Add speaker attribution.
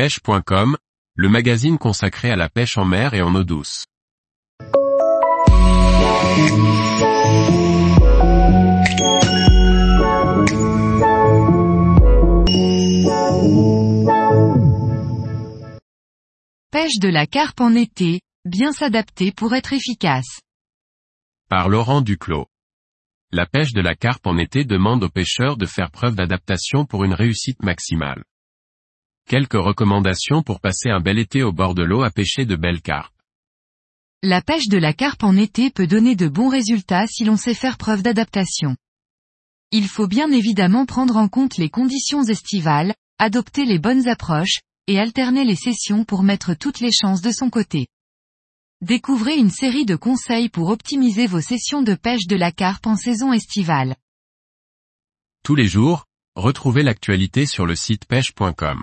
Speaker 1: pêche.com, le magazine consacré à la pêche en mer et en eau douce.
Speaker 2: Pêche de la carpe en été, bien s'adapter pour être efficace.
Speaker 1: Par Laurent Duclos. La pêche de la carpe en été demande aux pêcheurs de faire preuve d'adaptation pour une réussite maximale. Quelques recommandations pour passer un bel été au bord de l'eau à pêcher de belles carpes.
Speaker 2: La pêche de la carpe en été peut donner de bons résultats si l'on sait faire preuve d'adaptation. Il faut bien évidemment prendre en compte les conditions estivales, adopter les bonnes approches, et alterner les sessions pour mettre toutes les chances de son côté. Découvrez une série de conseils pour optimiser vos sessions de pêche de la carpe en saison estivale.
Speaker 1: Tous les jours, retrouvez l'actualité sur le site pêche.com.